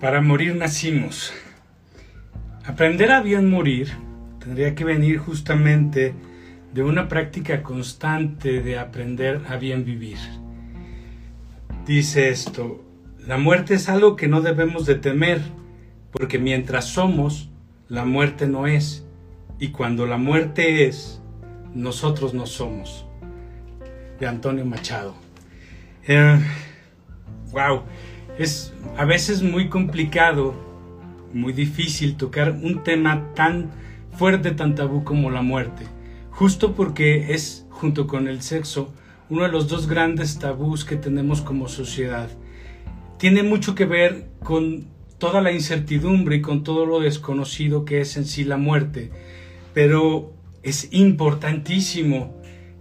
Para morir nacimos. Aprender a bien morir tendría que venir justamente de una práctica constante de aprender a bien vivir. Dice esto, la muerte es algo que no debemos de temer, porque mientras somos, la muerte no es, y cuando la muerte es, nosotros no somos. De Antonio Machado. wow, eh, es a veces muy complicado, muy difícil tocar un tema tan fuerte, tan tabú como la muerte, justo porque es, junto con el sexo, uno de los dos grandes tabús que tenemos como sociedad. Tiene mucho que ver con toda la incertidumbre y con todo lo desconocido que es en sí la muerte, pero es importantísimo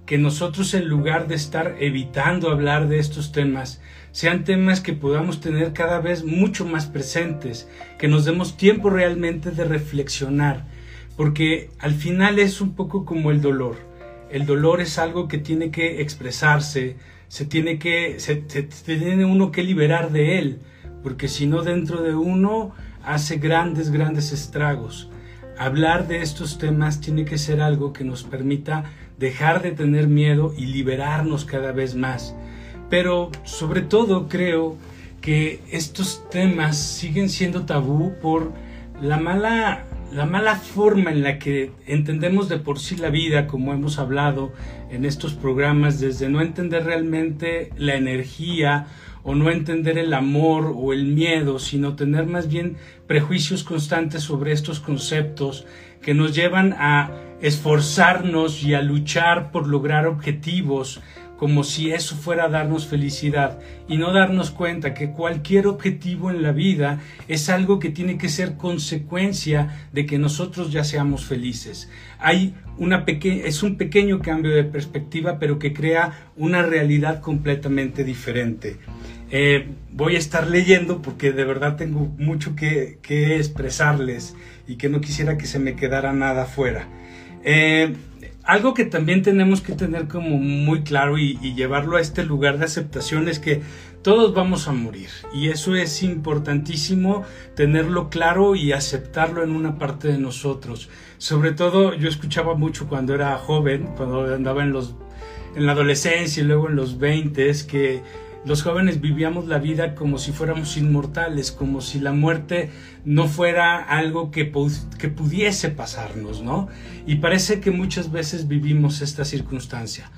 que nosotros en lugar de estar evitando hablar de estos temas, sean temas que podamos tener cada vez mucho más presentes, que nos demos tiempo realmente de reflexionar, porque al final es un poco como el dolor. El dolor es algo que tiene que expresarse, se tiene que se, tiene uno que liberar de él, porque si no dentro de uno hace grandes grandes estragos. Hablar de estos temas tiene que ser algo que nos permita dejar de tener miedo y liberarnos cada vez más. Pero sobre todo creo que estos temas siguen siendo tabú por la mala, la mala forma en la que entendemos de por sí la vida, como hemos hablado en estos programas, desde no entender realmente la energía o no entender el amor o el miedo, sino tener más bien prejuicios constantes sobre estos conceptos que nos llevan a esforzarnos y a luchar por lograr objetivos como si eso fuera darnos felicidad y no darnos cuenta que cualquier objetivo en la vida es algo que tiene que ser consecuencia de que nosotros ya seamos felices. Hay una es un pequeño cambio de perspectiva pero que crea una realidad completamente diferente. Eh, voy a estar leyendo porque de verdad tengo mucho que, expresarles y que no quisiera que se me quedara nada fuera. Eh, algo que también tenemos que tener como muy claro y, llevarlo a este lugar de aceptación es que todos vamos a morir y eso es importantísimo tenerlo claro y aceptarlo en una parte de nosotros. Sobre todo yo escuchaba mucho cuando era joven, cuando andaba en los en la adolescencia y luego en los 20 que los jóvenes vivíamos la vida como si fuéramos inmortales, como si la muerte no fuera algo que, que pudiese pasarnos, ¿no? Y parece que muchas veces vivimos esta circunstancia.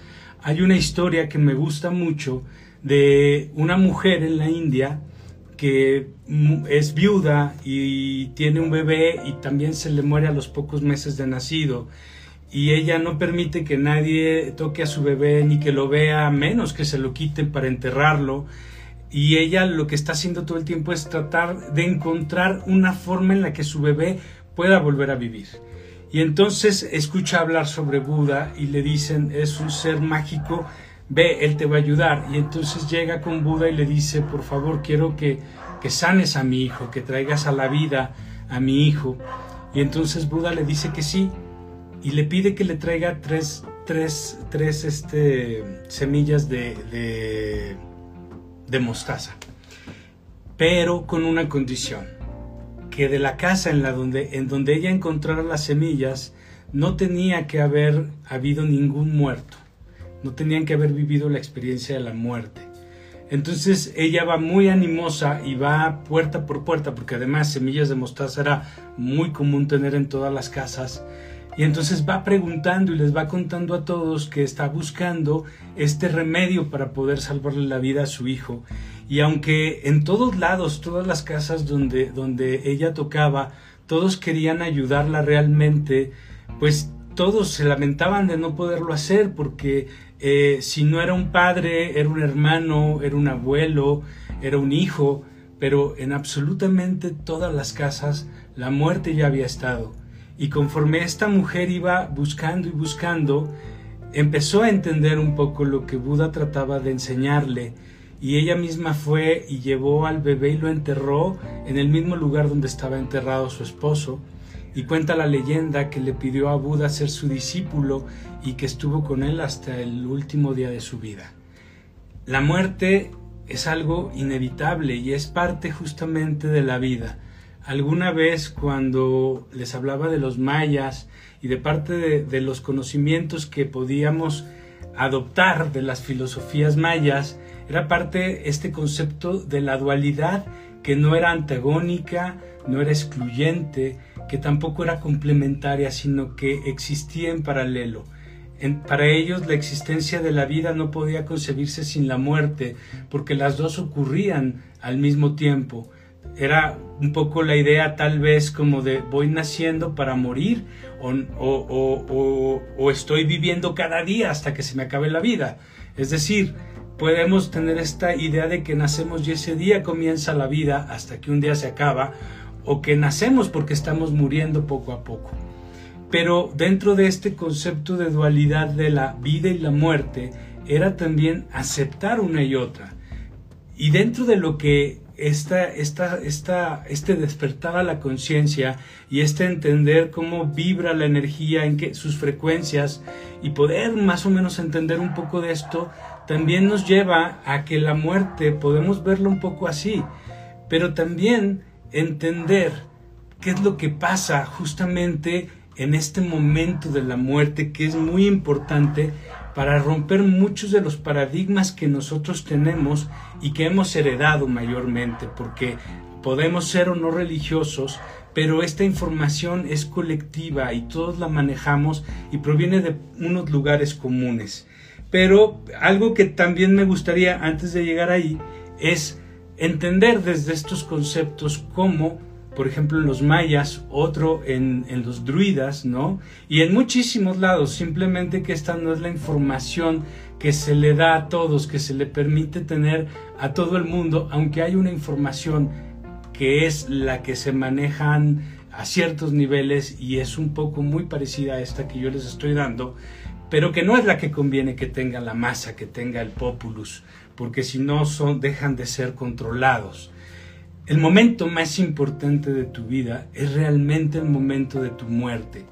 Hay una historia que me gusta mucho de una mujer en la India que es viuda y tiene un bebé y también se le muere a los pocos meses de nacido y ella no permite que nadie toque a su bebé ni que lo vea, menos que se lo quiten para enterrarlo. Y ella lo que está haciendo todo el tiempo es tratar de encontrar una forma en la que su bebé pueda volver a vivir. Y entonces escucha hablar sobre Buda y le dicen, es un ser mágico, ve, él te va a ayudar. Y entonces llega con Buda y le dice, por favor, quiero que, que sanes a mi hijo, que traigas a la vida a mi hijo. Y entonces Buda le dice que sí, y le pide que le traiga tres, tres, tres este, semillas de, de, mostaza, pero con una condición, que de la casa en, la donde, en donde ella encontrara las semillas no tenía que haber habido ningún muerto, no tenían que haber vivido la experiencia de la muerte. Entonces ella va muy animosa y va puerta por puerta, porque además semillas de mostaza era muy común tener en todas las casas y entonces va preguntando y les va contando a todos que está buscando este remedio para poder salvarle la vida a su hijo. Y aunque en todos lados, todas las casas donde, donde ella tocaba, todos querían ayudarla realmente, pues todos se lamentaban de no poderlo hacer porque eh, si no era un padre, era un hermano, era un abuelo, era un hijo, pero en absolutamente todas las casas la muerte ya había estado. Y conforme esta mujer iba buscando y buscando, empezó a entender un poco lo que Buda trataba de enseñarle y ella misma fue y llevó al bebé y lo enterró en el mismo lugar donde estaba enterrado su esposo. Y cuenta la leyenda que le pidió a Buda ser su discípulo y que estuvo con él hasta el último día de su vida. La muerte es algo inevitable y es parte justamente de la vida. Alguna vez cuando les hablaba de los mayas y de parte de, los conocimientos que podíamos adoptar de las filosofías mayas, era parte este concepto de la dualidad que no era antagónica, no era excluyente, que tampoco era complementaria, sino que existía en paralelo. para ellos la existencia de la vida no podía concebirse sin la muerte, porque las dos ocurrían al mismo tiempo. Era un poco la idea tal vez como de voy naciendo para morir o, o estoy viviendo cada día hasta que se me acabe la vida. Es decir, podemos tener esta idea de que nacemos y ese día comienza la vida hasta que un día se acaba, o que nacemos porque estamos muriendo poco a poco. Pero dentro de este concepto de dualidad de la vida y la muerte, era también aceptar una y otra. Y dentro de lo que esta, esta, esta, este despertar a la conciencia y este entender cómo vibra la energía, en sus frecuencias, y poder más o menos entender un poco de esto, también nos lleva a que la muerte podemos verlo un poco así, pero también entender qué es lo que pasa justamente en este momento de la muerte que es muy importante para romper muchos de los paradigmas que nosotros tenemos y que hemos heredado mayormente, porque podemos ser o no religiosos, pero esta información es colectiva y todos la manejamos y proviene de unos lugares comunes. Pero algo que también me gustaría antes de llegar ahí es entender desde estos conceptos como, por ejemplo, en los mayas, otro en, los druidas, ¿no? Y en muchísimos lados, simplemente que esta no es la información que se le da a todos, que se le permite tener a todo el mundo, aunque hay una información que es la que se manejan a ciertos niveles y es un poco muy parecida a esta que yo les estoy dando, pero que no es la que conviene que tenga la masa, que tenga el populus, porque si no son, dejan de ser controlados. El momento más importante de tu vida es realmente el momento de tu muerte.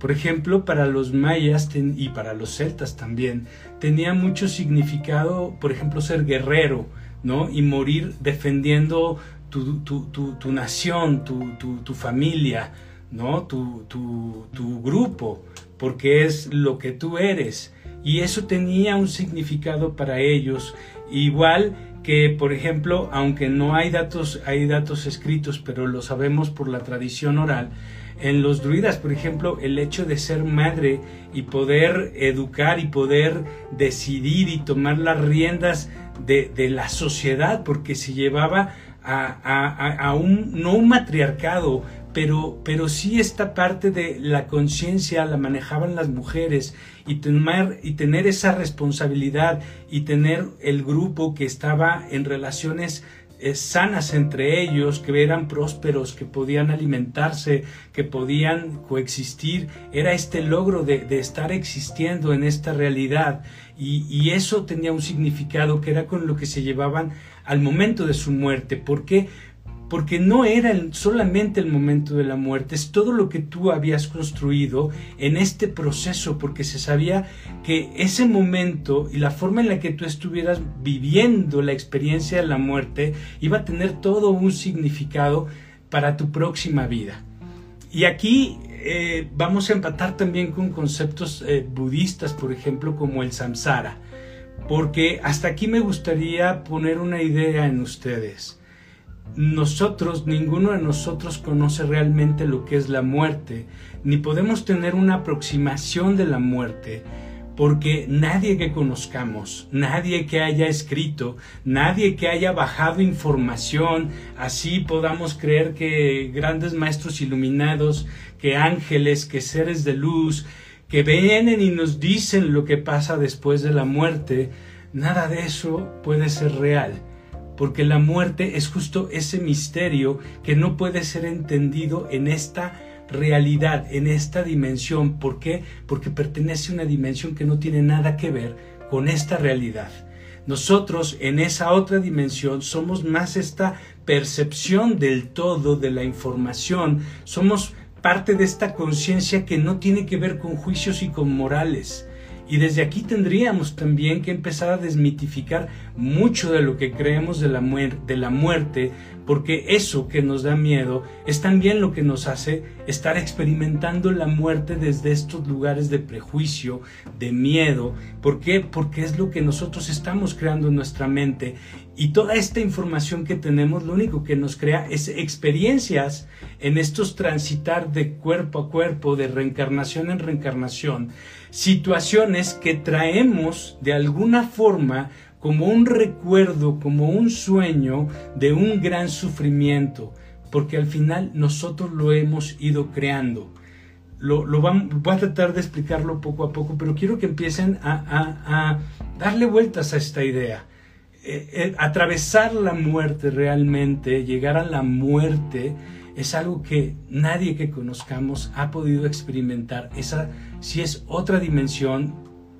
Por ejemplo, para los mayas y para los celtas también, tenía mucho significado, por ejemplo, ser guerrero, ¿no? Y morir defendiendo tu, tu, tu, nación, tu, familia, ¿no? Tu, tu grupo porque es lo que tú eres. Y eso tenía un significado para ellos, igual que, por ejemplo, aunque no hay datos, hay datos escritos, pero lo sabemos por la tradición oral, en los druidas, por ejemplo, el hecho de ser madre y poder educar y poder decidir y tomar las riendas de, la sociedad, porque se llevaba a, un, no un matriarcado, pero, pero sí esta parte de la conciencia la manejaban las mujeres y, tener, y tener esa responsabilidad y tener el grupo que estaba en relaciones eh, sanas entre ellos, que eran prósperos, que podían alimentarse, que podían coexistir, era este logro de, estar existiendo en esta realidad y, y, eso tenía un significado que era con lo que se llevaban al momento de su muerte. ¿Por qué? Porque no era solamente el momento de la muerte, es todo lo que tú habías construido en este proceso, porque se sabía que ese momento y la forma en la que tú estuvieras viviendo la experiencia de la muerte iba a tener todo un significado para tu próxima vida. Y aquí eh, vamos a empatar también con conceptos eh, budistas, por ejemplo, como el samsara, porque hasta aquí me gustaría poner una idea en ustedes nosotros, ninguno de nosotros conoce realmente lo que es la muerte, ni podemos tener una aproximación de la muerte, porque nadie que conozcamos, nadie que haya escrito, nadie que haya bajado información, así podamos creer que grandes maestros iluminados, que ángeles, que seres de luz, que vienen y nos dicen lo que pasa después de la muerte, nada de eso puede ser real porque la muerte es justo ese misterio que no puede ser entendido en esta realidad, en esta dimensión. ¿Por qué? Porque pertenece a una dimensión que no tiene nada que ver con esta realidad. Nosotros en esa otra dimensión somos más esta percepción del todo de la información, somos parte de esta conciencia que no tiene que ver con juicios y con morales Y desde aquí tendríamos también que empezar a desmitificar mucho de lo que creemos de la, de la muerte, porque eso que nos da miedo es también lo que nos hace estar experimentando la muerte desde estos lugares de prejuicio, de miedo. ¿Por qué? Porque es lo que nosotros estamos creando en nuestra mente y toda esta información que tenemos lo único que nos crea es experiencias en estos transitar de cuerpo a cuerpo, de reencarnación en reencarnación, situaciones que traemos de alguna forma como un recuerdo, como un sueño de un gran sufrimiento, porque al final nosotros lo hemos ido creando. Lo, lo voy a tratar de explicarlo poco a poco, pero quiero que empiecen a, darle vueltas a esta idea. Eh, eh, atravesar la muerte realmente, llegar a la muerte, es algo que nadie que conozcamos ha podido experimentar. Esa sí es otra dimensión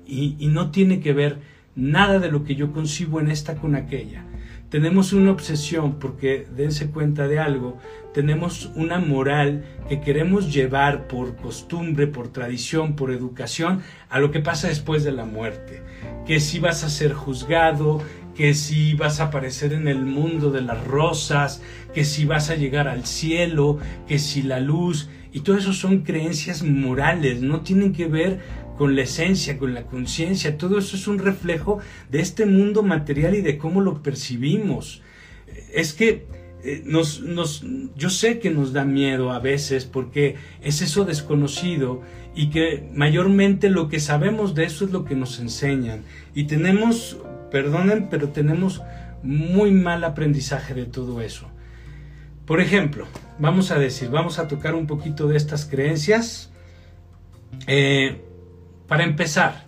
y, y no tiene que ver nada de lo que yo concibo en esta con aquella. Tenemos una obsesión porque, dense cuenta de algo, tenemos una moral que queremos llevar por costumbre, por tradición, por educación, a lo que pasa después de la muerte. Que si vas a ser juzgado, que si vas a aparecer en el mundo de las rosas, que si vas a llegar al cielo, que si la luz, y todo eso son creencias morales, no tienen que ver con la esencia, con la conciencia, todo eso es un reflejo de este mundo material y de cómo lo percibimos. Es que eh, nos, nos, yo sé que nos da miedo a veces porque es eso desconocido y que mayormente lo que sabemos de eso es lo que nos enseñan. Y tenemos, perdonen, pero tenemos muy mal aprendizaje de todo eso. Por ejemplo, vamos a decir, vamos a tocar un poquito de estas creencias. Eh, para empezar,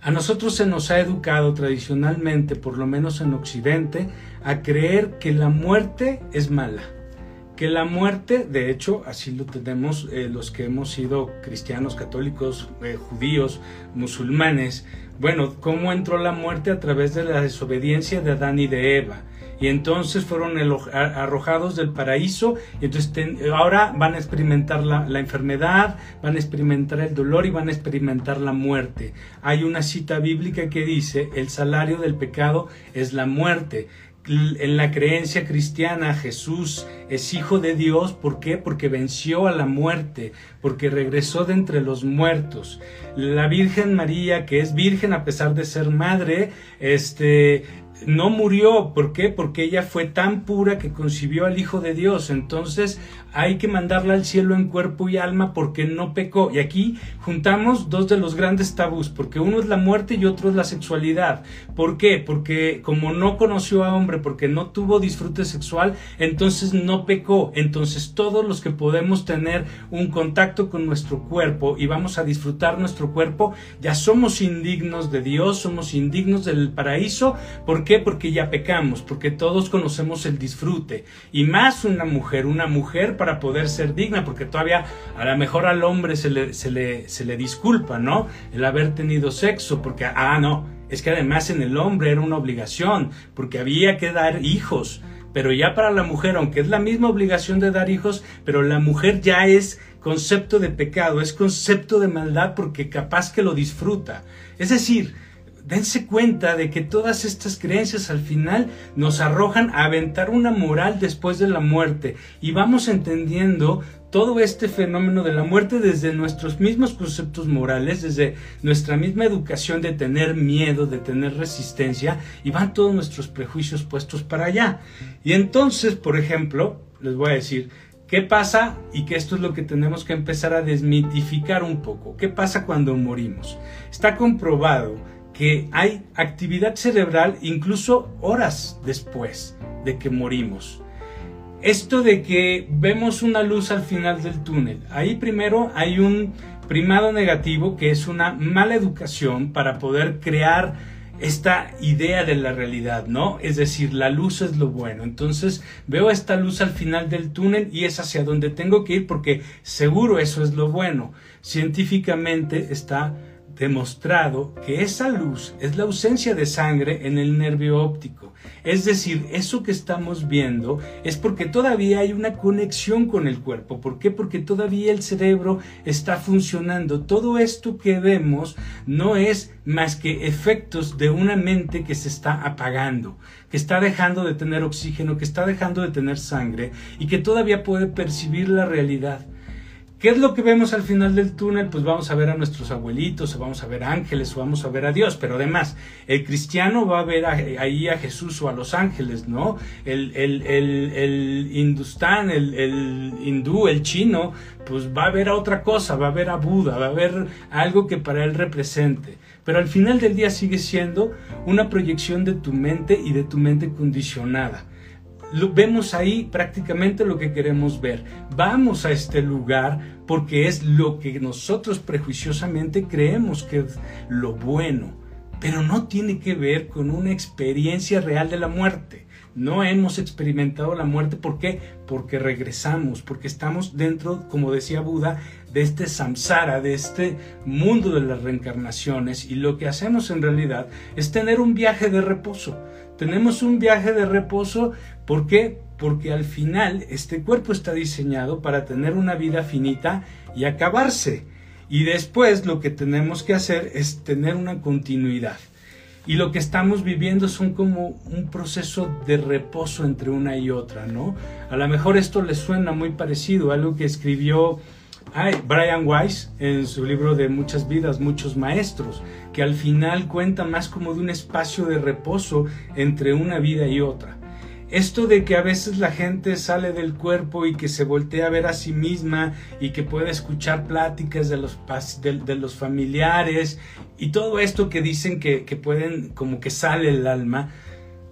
a nosotros se nos ha educado tradicionalmente, por lo menos en Occidente, a creer que la muerte es mala. Que la muerte, de hecho, así lo tenemos eh, los que hemos sido cristianos, católicos, eh, judíos, musulmanes. Bueno, ¿cómo entró la muerte a través de la desobediencia de Adán y de Eva? y entonces fueron arrojados del paraíso y entonces ahora van a experimentar la, enfermedad, van a experimentar el dolor y van a experimentar la muerte. Hay una cita bíblica que dice, el salario del pecado es la muerte en la creencia cristiana Jesús es hijo de Dios, ¿por qué? Porque venció a la muerte, porque regresó de entre los muertos. La Virgen María, que es virgen a pesar de ser madre, este no murió, ¿por qué? Porque ella fue tan pura que concibió al Hijo de Dios. Entonces hay que mandarla al cielo en cuerpo y alma porque no pecó. Y aquí juntamos dos de los grandes tabús, porque uno es la muerte y otro es la sexualidad. ¿Por qué? Porque como no conoció a hombre, porque no tuvo disfrute sexual, entonces no pecó. Entonces todos los que podemos tener un contacto con nuestro cuerpo y vamos a disfrutar nuestro cuerpo, ya somos indignos de Dios, somos indignos del paraíso. ¿Por Porque ya pecamos, porque todos conocemos el disfrute. Y más una mujer, una mujer para poder ser digna, porque todavía a lo mejor al hombre se le, se le, se le disculpa, ¿no? El haber tenido sexo, porque, ah, no, es que además en el hombre era una obligación, porque había que dar hijos. Pero ya para la mujer, aunque es la misma obligación de dar hijos, pero la mujer ya es concepto de pecado, es concepto de maldad porque capaz que lo disfruta. Es decir, dense cuenta de que todas estas creencias al final nos arrojan a aventar una moral después de la muerte y vamos entendiendo todo este fenómeno de la muerte desde nuestros mismos conceptos morales, desde nuestra misma educación de tener miedo, de tener resistencia, y van todos nuestros prejuicios puestos para allá. Y entonces, por ejemplo, les voy a decir, ¿qué pasa? Y que esto es lo que tenemos que empezar a desmitificar un poco. ¿Qué pasa cuando morimos? Está comprobado que hay actividad cerebral incluso horas después de que morimos. Esto de que vemos una luz al final del túnel, ahí primero hay un primado negativo que es una mala educación para poder crear esta idea de la realidad, ¿no? Es decir, la luz es lo bueno. Entonces veo esta luz al final del túnel y es hacia donde tengo que ir porque seguro eso es lo bueno. Científicamente está demostrado que esa luz es la ausencia de sangre en el nervio óptico. Es decir, eso que estamos viendo es porque todavía hay una conexión con el cuerpo. ¿Por qué? Porque todavía el cerebro está funcionando. Todo esto que vemos no es más que efectos de una mente que se está apagando, que está dejando de tener oxígeno, que está dejando de tener sangre y que todavía puede percibir la realidad. ¿Qué es lo que vemos al final del túnel? Pues vamos a ver a nuestros abuelitos, o vamos a ver ángeles, o vamos a ver a Dios, pero además, el cristiano va a ver ahí a Jesús o a los ángeles, ¿no? El hindustán, el, el hindú, el chino, pues va a ver a otra cosa, va a ver a Buda, va a ver algo que para él represente. Pero al final del día sigue siendo una proyección de tu mente y de tu mente condicionada vemos ahí prácticamente lo que queremos ver. Vamos a este lugar porque es lo que nosotros prejuiciosamente creemos que es lo bueno, pero no tiene que ver con una experiencia real de la muerte. No hemos experimentado la muerte, ¿por qué? Porque regresamos, porque estamos dentro, como decía Buda, de este samsara, de este mundo de las reencarnaciones y lo que hacemos en realidad es tener un viaje de reposo tenemos un viaje de reposo. ¿Por qué? Porque al final este cuerpo está diseñado para tener una vida finita y acabarse. Y después lo que tenemos que hacer es tener una continuidad. Y lo que estamos viviendo son como un proceso de reposo entre una y otra, ¿no? A lo mejor esto le suena muy parecido a algo que escribió Brian Weiss en su libro de Muchas vidas, muchos maestros, que al final cuenta más como de un espacio de reposo entre una vida y otra. Esto de que a veces la gente sale del cuerpo y que se voltea a ver a sí misma y que puede escuchar pláticas de los, de, los familiares y todo esto que dicen que, que pueden como que sale el alma,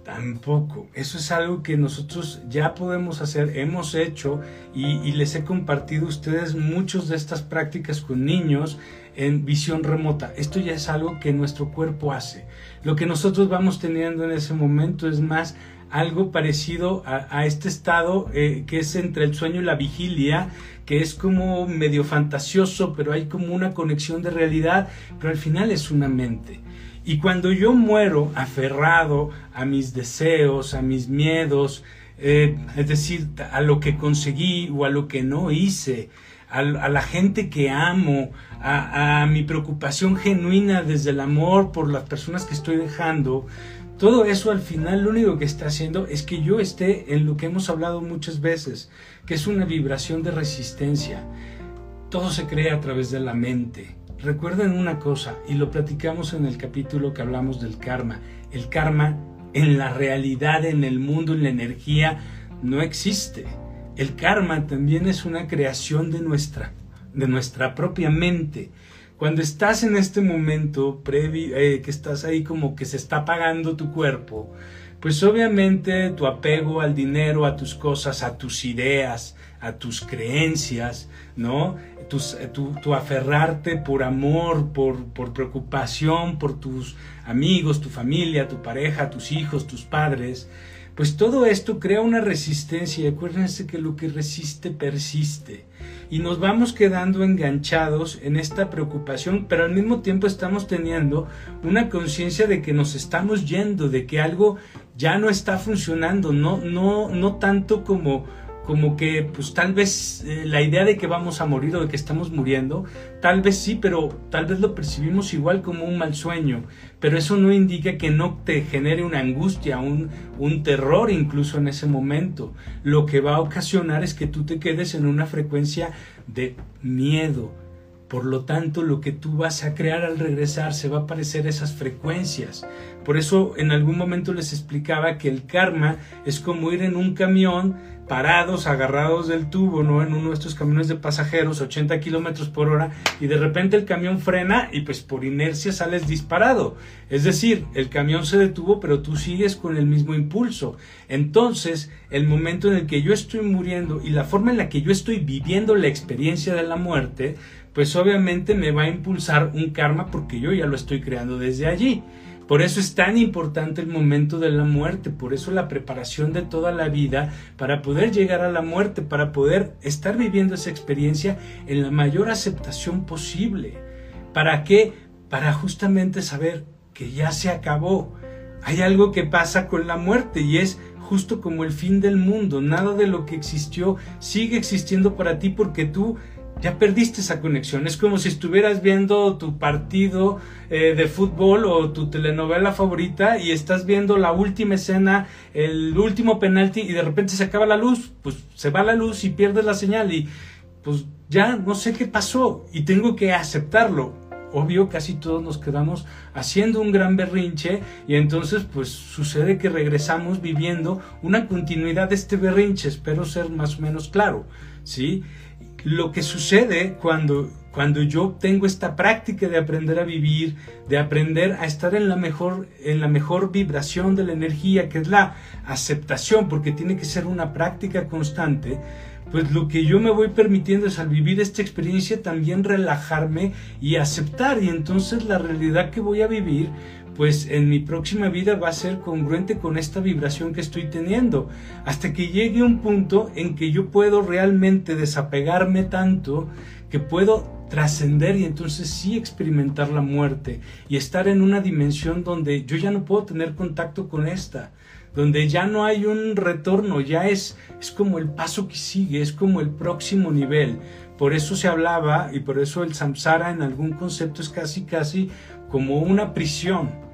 Tampoco. Eso es algo que nosotros ya podemos hacer, hemos hecho y, les he compartido a ustedes muchas de estas prácticas con niños en visión remota. Esto ya es algo que nuestro cuerpo hace. Lo que nosotros vamos teniendo en ese momento es más algo parecido a, este estado eh, que es entre el sueño y la vigilia, que es como medio fantasioso, pero hay como una conexión de realidad, pero al final es una mente. Y cuando yo muero aferrado a mis deseos, a mis miedos, eh, es decir, a lo que conseguí o a lo que no hice, a, la gente que amo, a, mi preocupación genuina desde el amor por las personas que estoy dejando, todo eso al final lo único que está haciendo es que yo esté en lo que hemos hablado muchas veces, que es una vibración de resistencia. Todo se crea a través de la mente. Recuerden una cosa, y lo platicamos en el capítulo que hablamos del karma. El karma en la realidad, en el mundo, en la energía, no existe. El karma también es una creación de nuestra, de nuestra propia mente. Cuando estás en este momento previo, eh, que estás ahí como que se está apagando tu cuerpo, pues obviamente tu apego al dinero, a tus cosas, a tus ideas, a tus creencias, ¿no? Eh, tu, aferrarte por amor, por, por preocupación por tus amigos, tu familia, tu pareja, tus hijos, tus padres, pues todo esto crea una resistencia. Y acuérdense que lo que resiste persiste. Y nos vamos quedando enganchados en esta preocupación, pero al mismo tiempo estamos teniendo una conciencia de que nos estamos yendo, de que algo ya no está funcionando, no, no, no tanto como como que pues tal vez eh, la idea de que vamos a morir o de que estamos muriendo, tal vez sí, pero tal vez lo percibimos igual como un mal sueño, pero eso no indica que no te genere una angustia, un, un terror incluso en ese momento. Lo que va a ocasionar es que tú te quedes en una frecuencia de miedo, por lo tanto, lo que tú vas a crear al regresar se va a parecer esas frecuencias. Por eso en algún momento les explicaba que el karma es como ir en un camión parados, agarrados del tubo, ¿no? En uno de estos camiones de pasajeros, 80 kilómetros por hora, y de repente el camión frena y pues por inercia sales disparado. Es decir, el camión se detuvo, pero tú sigues con el mismo impulso. Entonces, el momento en el que yo estoy muriendo y la forma en la que yo estoy viviendo la experiencia de la muerte, pues obviamente me va a impulsar un karma porque yo ya lo estoy creando desde allí. Por eso es tan importante el momento de la muerte, por eso la preparación de toda la vida para poder llegar a la muerte, para poder estar viviendo esa experiencia en la mayor aceptación posible. ¿Para qué? para justamente saber que ya se acabó. Hay algo que pasa con la muerte y es justo como el fin del mundo. Nada de lo que existió sigue existiendo para ti porque tú ya perdiste esa conexión. Es como si estuvieras viendo tu partido eh, de fútbol o tu telenovela favorita y estás viendo la última escena, el último penalti y de repente se acaba la luz. Pues se va la luz y pierdes la señal y pues ya no sé qué pasó y tengo que aceptarlo. Obvio, casi todos nos quedamos haciendo un gran berrinche y entonces pues sucede que regresamos viviendo una continuidad de este berrinche. Espero ser más o menos claro, ¿sí? Lo que sucede cuando, cuando yo tengo esta práctica de aprender a vivir, de aprender a estar en la mejor, en la mejor vibración de la energía, que es la aceptación, porque tiene que ser una práctica constante, pues lo que yo me voy permitiendo es al vivir esta experiencia también relajarme y aceptar. Y entonces la realidad que voy a vivir pues en mi próxima vida va a ser congruente con esta vibración que estoy teniendo, hasta que llegue un punto en que yo puedo realmente desapegarme tanto que puedo trascender y entonces sí experimentar la muerte y estar en una dimensión donde yo ya no puedo tener contacto con esta, donde ya no hay un retorno, ya es, es como el paso que sigue, es como el próximo nivel. Por eso se hablaba y por eso el samsara en algún concepto es casi casi como una prisión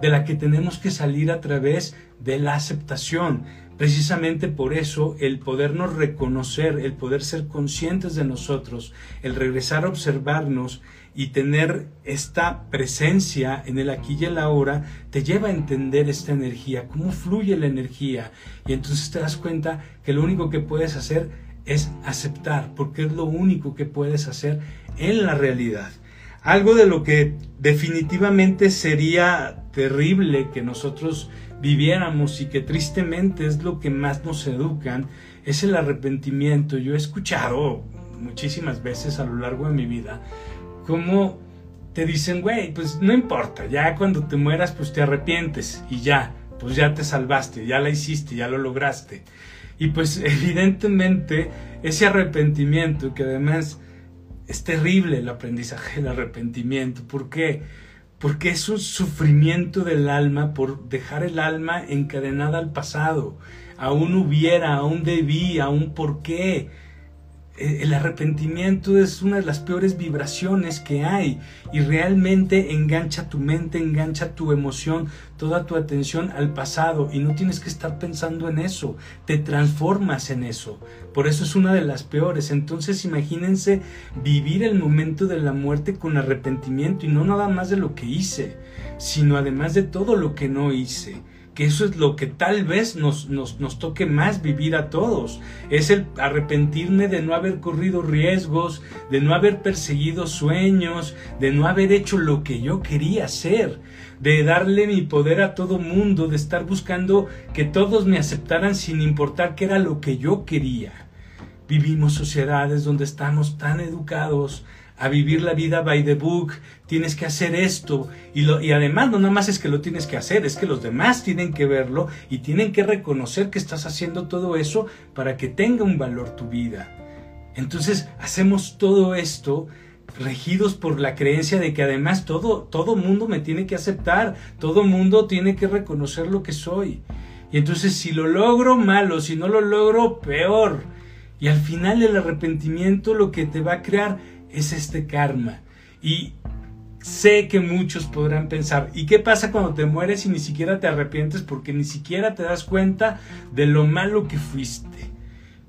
de la que tenemos que salir a través de la aceptación. Precisamente por eso el podernos reconocer, el poder ser conscientes de nosotros, el regresar a observarnos y tener esta presencia en el aquí y el ahora, te lleva a entender esta energía, cómo fluye la energía. Y entonces te das cuenta que lo único que puedes hacer es aceptar, porque es lo único que puedes hacer en la realidad. Algo de lo que definitivamente sería terrible que nosotros viviéramos y que tristemente es lo que más nos educan, es el arrepentimiento. Yo he escuchado muchísimas veces a lo largo de mi vida cómo te dicen, güey, pues no importa, ya cuando te mueras pues te arrepientes y ya, pues ya te salvaste, ya la hiciste, ya lo lograste. Y pues evidentemente ese arrepentimiento que además es terrible el aprendizaje del arrepentimiento. ¿Por qué? Porque es un sufrimiento del alma por dejar el alma encadenada al pasado. Aún hubiera, aún debí, aún por qué el arrepentimiento es una de las peores vibraciones que hay y realmente engancha tu mente, engancha tu emoción, toda tu atención al pasado y no tienes que estar pensando en eso, te transformas en eso. Por eso es una de las peores. Entonces imagínense vivir el momento de la muerte con arrepentimiento y no nada más de lo que hice, sino además de todo lo que no hice que eso es lo que tal vez nos, nos, nos, toque más vivir a todos. Es el arrepentirme de no haber corrido riesgos, de no haber perseguido sueños, de no haber hecho lo que yo quería hacer, de darle mi poder a todo mundo, de estar buscando que todos me aceptaran sin importar qué era lo que yo quería. Vivimos sociedades donde estamos tan educados a vivir la vida by the book, tienes que hacer esto. Y, lo, y además no nada más es que lo tienes que hacer, es que los demás tienen que verlo y tienen que reconocer que estás haciendo todo eso para que tenga un valor tu vida. Entonces hacemos todo esto regidos por la creencia de que además todo todo mundo me tiene que aceptar, todo mundo tiene que reconocer lo que soy. Y entonces si lo logro malo, si no lo logro peor. Y al final el arrepentimiento lo que te va a crear es este karma. Y sé que muchos podrán pensar, ¿y qué pasa cuando te mueres y ni siquiera te arrepientes porque ni siquiera te das cuenta de lo malo que fuiste?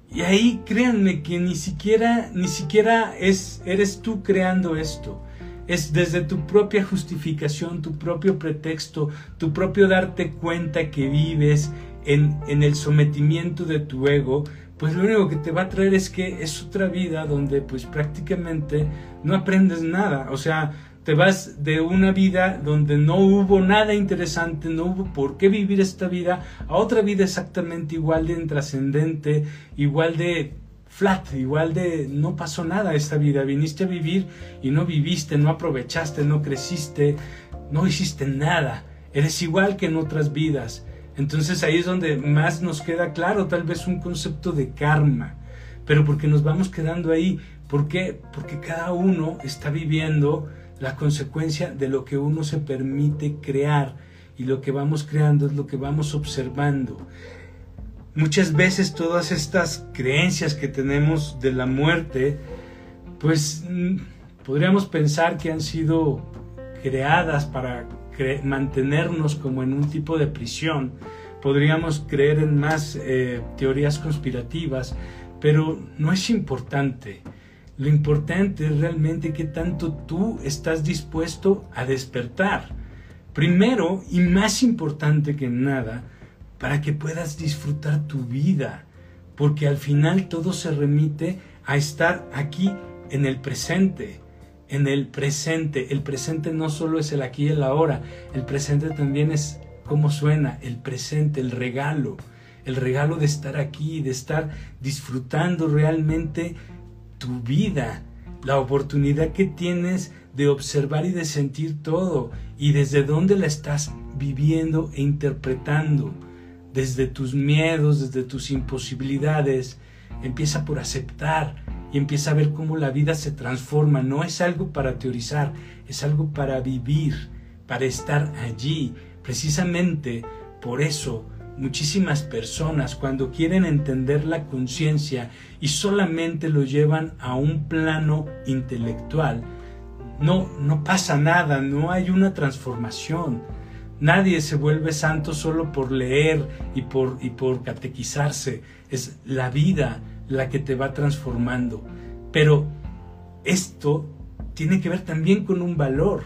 Y ahí créanme que ni siquiera ni siquiera es eres tú creando esto. Es desde tu propia justificación, tu propio pretexto, tu propio darte cuenta que vives en, en el sometimiento de tu ego, pues lo único que te va a traer es que es otra vida donde pues prácticamente no aprendes nada, o sea, te vas de una vida donde no hubo nada interesante, no hubo por qué vivir esta vida, a otra vida exactamente igual de intrascendente, igual de flat, igual de no pasó nada esta vida, viniste a vivir y no viviste, no aprovechaste, no creciste, no hiciste nada, eres igual que en otras vidas. Entonces ahí es donde más nos queda claro tal vez un concepto de karma, pero porque nos vamos quedando ahí. ¿Por qué? Porque cada uno está viviendo la consecuencia de lo que uno se permite crear y lo que vamos creando es lo que vamos observando. Muchas veces todas estas creencias que tenemos de la muerte, pues mm, podríamos pensar que han sido creadas para mantenernos como en un tipo de prisión. Podríamos creer en más eh, teorías conspirativas, pero no es importante. Lo importante es realmente qué tanto tú estás dispuesto a despertar. Primero y más importante que nada, para que puedas disfrutar tu vida, porque al final todo se remite a estar aquí en el presente, en el presente. El presente no solo es el aquí y el ahora, el presente también es cómo suena, el presente, el regalo, el regalo de estar aquí, de estar disfrutando realmente tu vida, la oportunidad que tienes de observar y de sentir todo y desde dónde la estás viviendo e interpretando, desde tus miedos, desde tus imposibilidades. Empieza por aceptar y empieza a ver cómo la vida se transforma. No es algo para teorizar, es algo para vivir, para estar allí. Precisamente por eso muchísimas personas cuando quieren entender la conciencia y solamente lo llevan a un plano intelectual, no, no pasa nada, no hay una transformación. Nadie se vuelve santo solo por leer y por, y por catequizarse. Es la vida la que te va transformando. Pero esto tiene que ver también con un valor,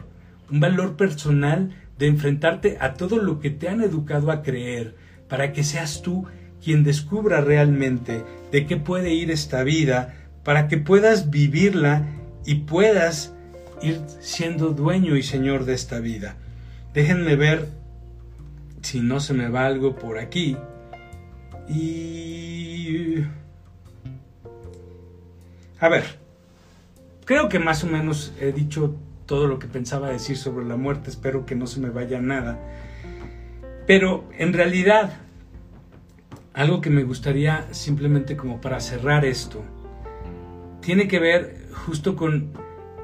un valor personal de enfrentarte a todo lo que te han educado a creer, para que seas tú quien descubra realmente de qué puede ir esta vida, para que puedas vivirla y puedas ir siendo dueño y señor de esta vida. Déjenme ver si no se me va algo por aquí. Y... A ver, creo que más o menos he dicho todo lo que pensaba decir sobre la muerte, espero que no se me vaya nada. Pero en realidad, algo que me gustaría simplemente como para cerrar esto, tiene que ver justo con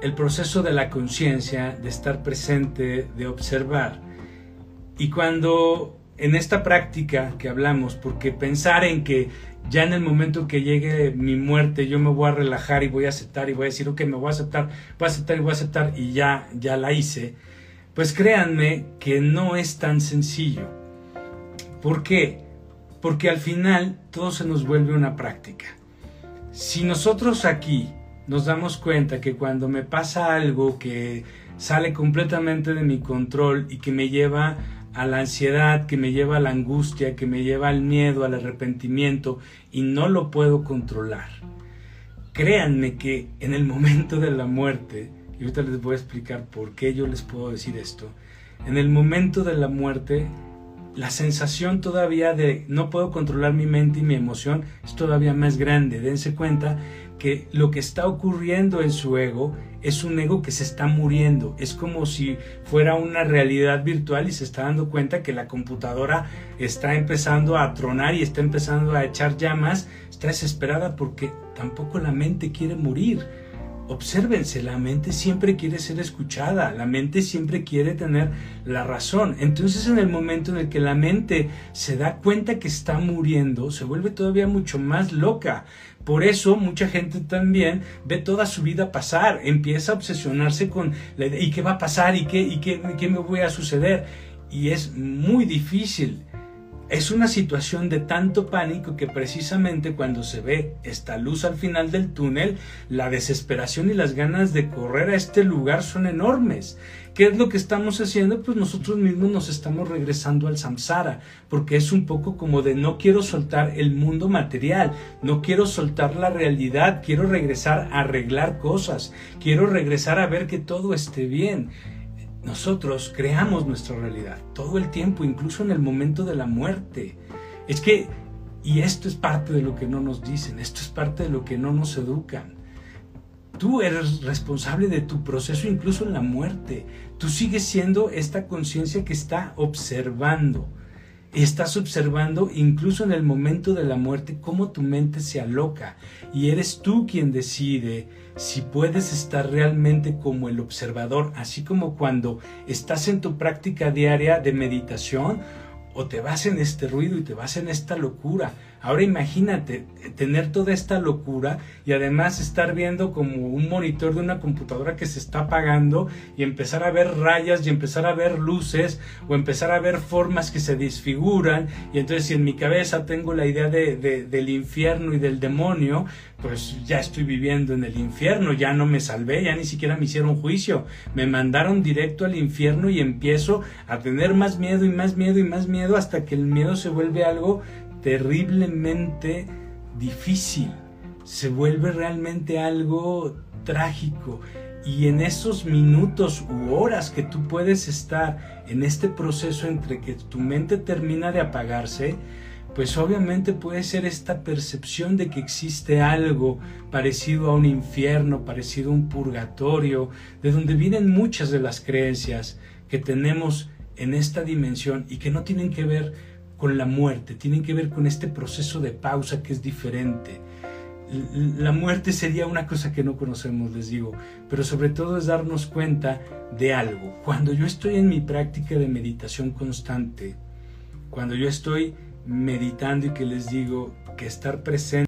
el proceso de la conciencia, de estar presente, de observar. Y cuando en esta práctica que hablamos, porque pensar en que ya en el momento que llegue mi muerte yo me voy a relajar y voy a aceptar y voy a decir, ok, me voy a aceptar, voy a aceptar y voy a aceptar y ya, ya la hice, pues créanme que no es tan sencillo. ¿Por qué? Porque al final todo se nos vuelve una práctica. Si nosotros aquí nos damos cuenta que cuando me pasa algo que sale completamente de mi control y que me lleva a la ansiedad, que me lleva a la angustia, que me lleva al miedo, al arrepentimiento y no lo puedo controlar. Créanme que en el momento de la muerte y ahorita les voy a explicar por qué yo les puedo decir esto. En el momento de la muerte, la sensación todavía de no puedo controlar mi mente y mi emoción es todavía más grande. Dense cuenta que lo que está ocurriendo en su ego es un ego que se está muriendo. Es como si fuera una realidad virtual y se está dando cuenta que la computadora está empezando a tronar y está empezando a echar llamas. Está desesperada porque tampoco la mente quiere morir obsérvense, la mente siempre quiere ser escuchada, la mente siempre quiere tener la razón. Entonces en el momento en el que la mente se da cuenta que está muriendo, se vuelve todavía mucho más loca. Por eso mucha gente también ve toda su vida pasar, empieza a obsesionarse con la idea, ¿y qué va a pasar? ¿Y qué, y qué, qué me voy a suceder? Y es muy difícil es una situación de tanto pánico que precisamente cuando se ve esta luz al final del túnel, la desesperación y las ganas de correr a este lugar son enormes. ¿Qué es lo que estamos haciendo? Pues nosotros mismos nos estamos regresando al samsara, porque es un poco como de no quiero soltar el mundo material, no quiero soltar la realidad, quiero regresar a arreglar cosas, quiero regresar a ver que todo esté bien. Nosotros creamos nuestra realidad todo el tiempo, incluso en el momento de la muerte. Es que, y esto es parte de lo que no nos dicen, esto es parte de lo que no nos educan. Tú eres responsable de tu proceso incluso en la muerte. Tú sigues siendo esta conciencia que está observando. estás observando incluso en el momento de la muerte cómo tu mente se aloca y eres tú quien decide si puedes estar realmente como el observador, así como cuando estás en tu práctica diaria de meditación o te vas en este ruido y te vas en esta locura. Ahora imagínate tener toda esta locura y además estar viendo como un monitor de una computadora que se está apagando y empezar a ver rayas y empezar a ver luces o empezar a ver formas que se desfiguran. Y entonces si en mi cabeza tengo la idea de, del infierno y del demonio, pues ya estoy viviendo en el infierno, ya no me salvé, ya ni siquiera me hicieron juicio, me mandaron directo al infierno y empiezo a tener más miedo y más miedo y más miedo hasta que el miedo se vuelve algo terriblemente difícil, se vuelve realmente algo trágico. Y en esos minutos u horas que tú puedes estar en este proceso entre que tu mente termina de apagarse, pues obviamente puede ser esta percepción de que existe algo parecido a un infierno, parecido a un purgatorio, de donde vienen muchas de las creencias que tenemos en esta dimensión y que no tienen que ver con la muerte, tienen que ver con este proceso de pausa que es diferente. La muerte sería una cosa que no conocemos, les digo, pero sobre todo es darnos cuenta de algo. Cuando yo estoy en mi práctica de meditación constante, cuando yo estoy meditando y que les digo que estar presente,